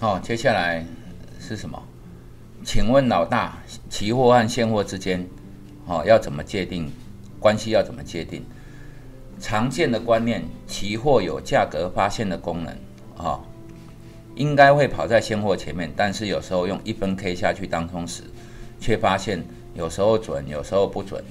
好，接下来是什么？请问老大，期货和现货之间，哦，要怎么界定？关系要怎么界定？常见的观念，期货有价格发现的功能，哦，应该会跑在现货前面，但是有时候用一分 K 下去当中时，却发现有时候准，有时候不准。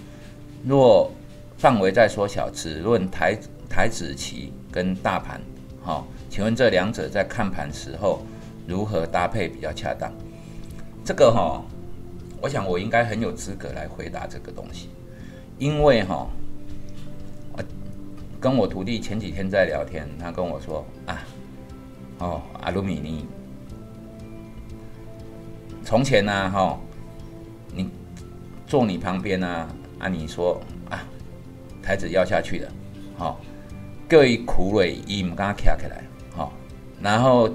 若范围再缩小，只论台台子期跟大盘，好，请问这两者在看盘时候如何搭配比较恰当？这个哈，我想我应该很有资格来回答这个东西，因为哈，我跟我徒弟前几天在聊天，他跟我说啊，哦，阿鲁米尼，从前呢，哈，你坐你旁边呢，啊，你说啊，台子要下去了，好，各位苦蕊伊唔敢卡起来，好，然后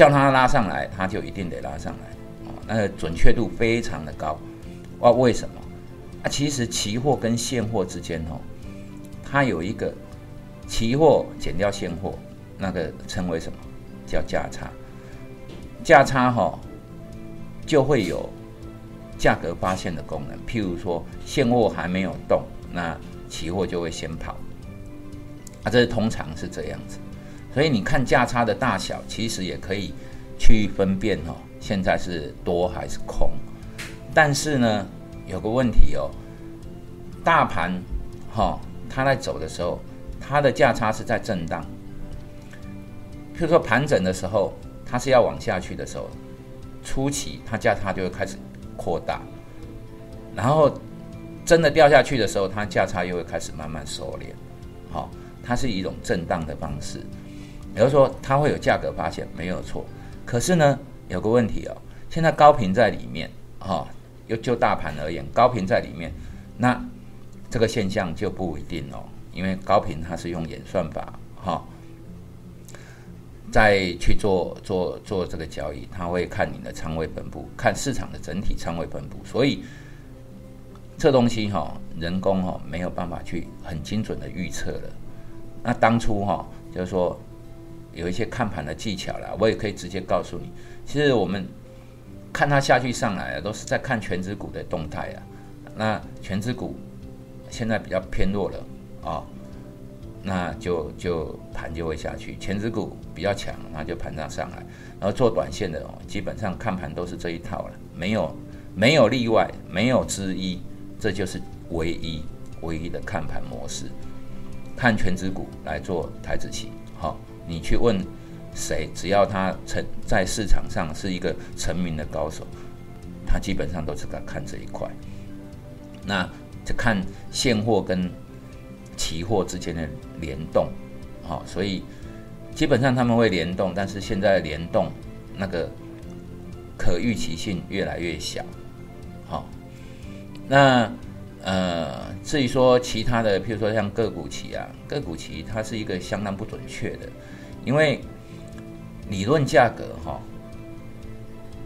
叫他拉上来，他就一定得拉上来，哦，那个准确度非常的高，哇，为什么？啊，其实期货跟现货之间哦，它有一个期货减掉现货，那个称为什么？叫价差，价差哈。就会有价格发现的功能，譬如说现货还没有动，那期货就会先跑，啊，这是通常是这样子，所以你看价差的大小，其实也可以去分辨哦，现在是多还是空。但是呢，有个问题哦，大盘哈，它在走的时候，它的价差是在震荡，譬如说盘整的时候，它是要往下去的时候。初期它价差就会开始扩大，然后真的掉下去的时候，它价差又会开始慢慢收敛。好，它是一种震荡的方式。也就是说，它会有价格发现，没有错。可是呢，有个问题哦，现在高频在里面，哈，又就大盘而言，高频在里面，那这个现象就不一定哦，因为高频它是用演算法，哈。再去做做做这个交易，它会看你的仓位分布，看市场的整体仓位分布，所以这东西哈，人工哈没有办法去很精准的预测了。那当初哈，就是说有一些看盘的技巧啦，我也可以直接告诉你，其实我们看它下去上来，都是在看全指股的动态啊。那全指股现在比较偏弱了啊。那就就盘就会下去，前指股比较强，那就盘上上来，然后做短线的哦，基本上看盘都是这一套了，没有没有例外，没有之一，这就是唯一唯一的看盘模式，看全指股来做台子期，好，你去问谁，只要他成在市场上是一个成名的高手，他基本上都是在看这一块，那就看现货跟。期货之间的联动，好，所以基本上他们会联动，但是现在联动那个可预期性越来越小，好，那呃，至于说其他的，譬如说像个股期啊，个股期它是一个相当不准确的，因为理论价格哈，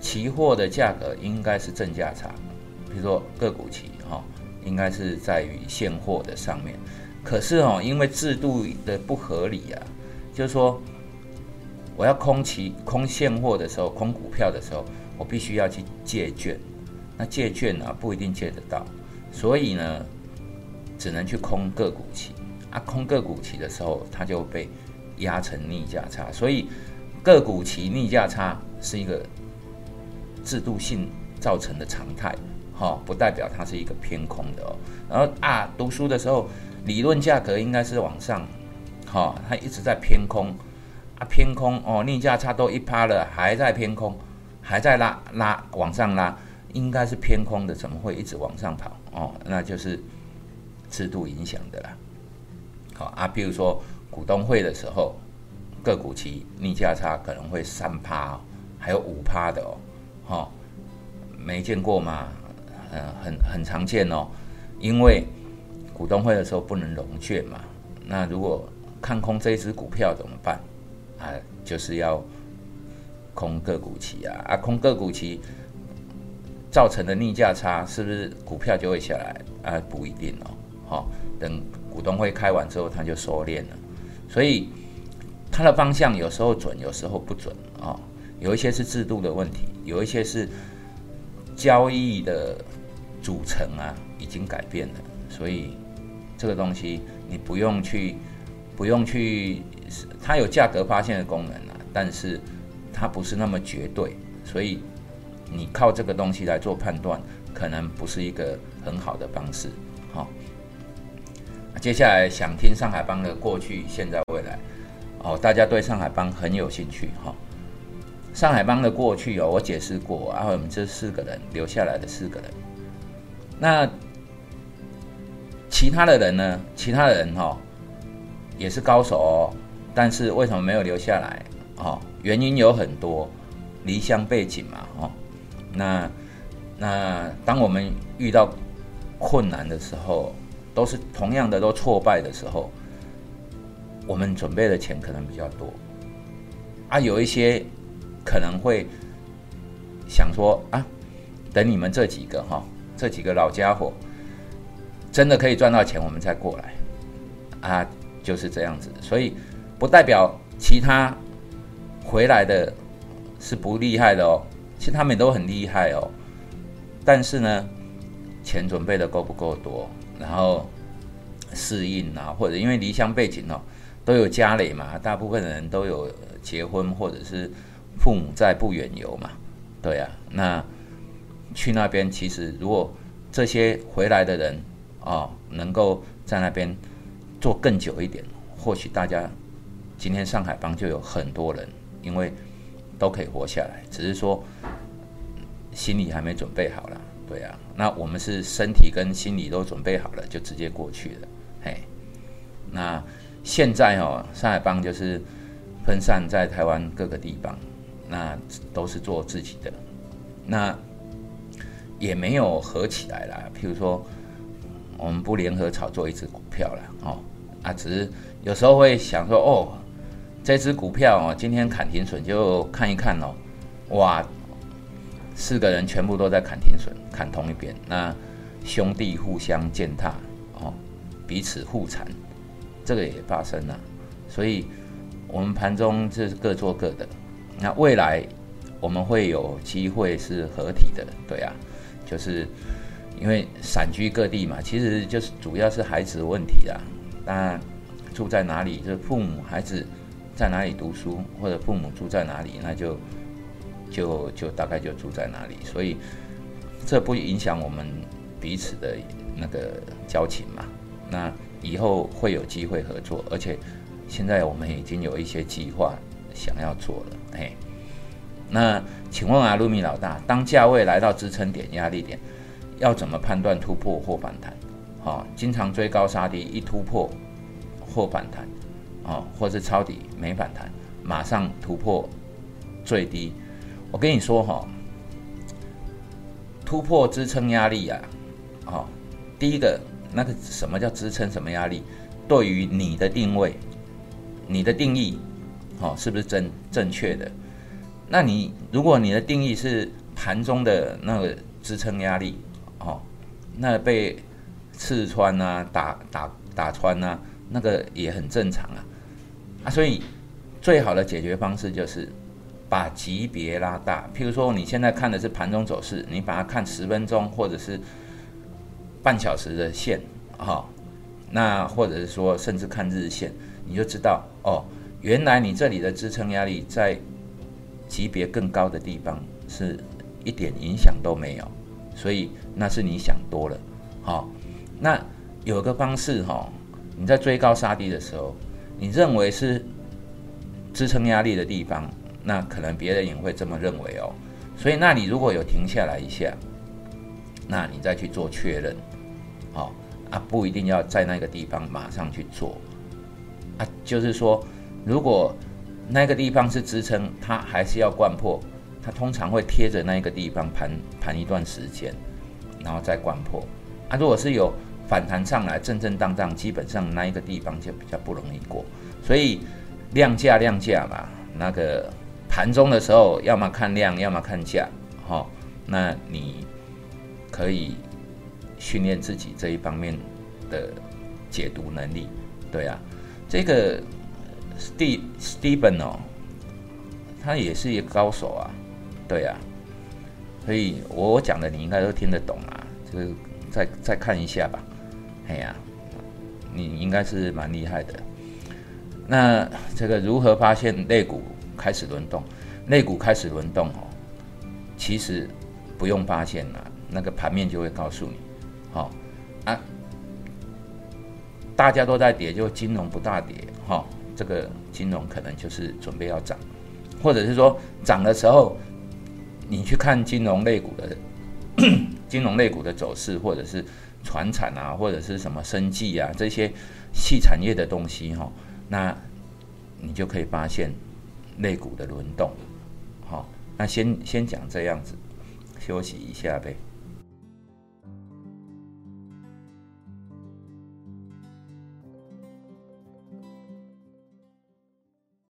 期货的价格应该是正价差，比如说个股期哈，应该是在于现货的上面。可是哦，因为制度的不合理啊，就是说，我要空期空现货的时候，空股票的时候，我必须要去借券，那借券啊不一定借得到，所以呢，只能去空个股期啊，空个股期的时候，它就被压成逆价差，所以个股期逆价差是一个制度性造成的常态，哈，不代表它是一个偏空的哦。然后啊，读书的时候。理论价格应该是往上，好，它一直在偏空，啊，偏空哦，逆价差都一趴了，还在偏空，还在拉拉往上拉，应该是偏空的，怎么会一直往上跑？哦，那就是制度影响的啦。好啊，比如说股东会的时候，个股期逆价差可能会三趴，还有五趴的哦，哈，没见过吗？嗯，很很常见哦，因为。股东会的时候不能融券嘛？那如果看空这一只股票怎么办？啊，就是要空个股期啊！啊，空个股期造成的逆价差，是不是股票就会下来？啊，不一定哦。好，等股东会开完之后，它就收敛了。所以它的方向有时候准，有时候不准啊。有一些是制度的问题，有一些是交易的组成啊已经改变了，所以这个东西你不用去不用去，它有价格发现的功能啊，但是它不是那么绝对，所以你靠这个东西来做判断，可能不是一个很好的方式。接下来想听上海帮的过去、现在、未来。哦，大家对上海帮很有兴趣哈。上海帮的过去哦，我解释过，然后我们这四个人留下来的四个人，那其他的人呢？其他的人哈也是高手哦，但是为什么没有留下来？哦，原因有很多，离乡背景嘛，哦，那那当我们遇到困难的时候，都是同样的都挫败的时候。我们准备的钱可能比较多，啊，有一些可能会想说啊，等你们这几个哈，这几个老家伙真的可以赚到钱，我们再过来，啊，就是这样子。所以不代表其他回来的是不厉害的哦，其实他们都很厉害哦，但是呢，钱准备的够不够多，然后适应啊，或者因为离乡背景哦。都有家累嘛，大部分人都有结婚，或者是父母在不远游嘛，对啊，那去那边其实如果这些回来的人哦，能够在那边做更久一点，或许大家今天上海帮就有很多人，因为都可以活下来，只是说心里还没准备好了，对啊，那我们是身体跟心理都准备好了，就直接过去了，嘿，那。现在哦，上海帮就是分散在台湾各个地方，那都是做自己的，那也没有合起来啦。譬如说，我们不联合炒作一只股票了，哦，啊，只是有时候会想说，哦，这只股票哦，今天砍停损就看一看哦，哇，四个人全部都在砍停损，砍同一边，那兄弟互相践踏，哦，彼此互残。这个也发生了，所以我们盘中这是各做各的。那未来我们会有机会是合体的，对啊，就是因为散居各地嘛，其实就是主要是孩子问题啦。那住在哪里，就是父母孩子在哪里读书，或者父母住在哪里，那就就就大概就住在哪里。所以这不影响我们彼此的那个交情嘛。那以后会有机会合作，而且现在我们已经有一些计划想要做了。嘿，那请问啊，陆米老大，当价位来到支撑点、压力点，要怎么判断突破或反弹？好，经常追高杀低，一突破或反弹，哦，或是抄底没反弹，马上突破最低。我跟你说哈，突破支撑压力啊，好，第一个。那个什么叫支撑？什么压力？对于你的定位，你的定义，哦，是不是正正确的？那你如果你的定义是盘中的那个支撑压力，哦，那被刺穿啊，打打打穿啊，那个也很正常啊，啊，所以最好的解决方式就是把级别拉大。譬如说你现在看的是盘中走势，你把它看十分钟，或者是。半小时的线，哈，那或者是说，甚至看日线，你就知道哦，原来你这里的支撑压力在级别更高的地方是一点影响都没有，所以那是你想多了，好，那有个方式哈，你在追高杀低的时候，你认为是支撑压力的地方，那可能别人也会这么认为哦，所以那你如果有停下来一下，那你再去做确认。好啊，不一定要在那个地方马上去做啊。就是说，如果那个地方是支撑，它还是要灌破，它通常会贴着那个地方盘盘一段时间，然后再灌破啊。如果是有反弹上来，正正当当，基本上那一个地方就比较不容易过。所以量价量价嘛，那个盘中的时候，要么看量，要么看价，哈。那你可以。训练自己这一方面的解读能力，对啊，这个 Steve Steven 哦，他也是一个高手啊，对啊，所以我讲的你应该都听得懂啊，就是再再看一下吧，哎呀，你应该是蛮厉害的。那这个如何发现肋骨开始轮动？肋骨开始轮动哦，其实不用发现了，那个盘面就会告诉你，好啊。大家都在跌，就金融不大跌，哈，这个金融可能就是准备要涨，或者是说涨的时候，你去看金融类股的 金融类股的走势，或者是船产啊，或者是什么生计啊这些细产业的东西，哈，那你就可以发现肋骨的轮动，好，那先先讲这样子，休息一下呗。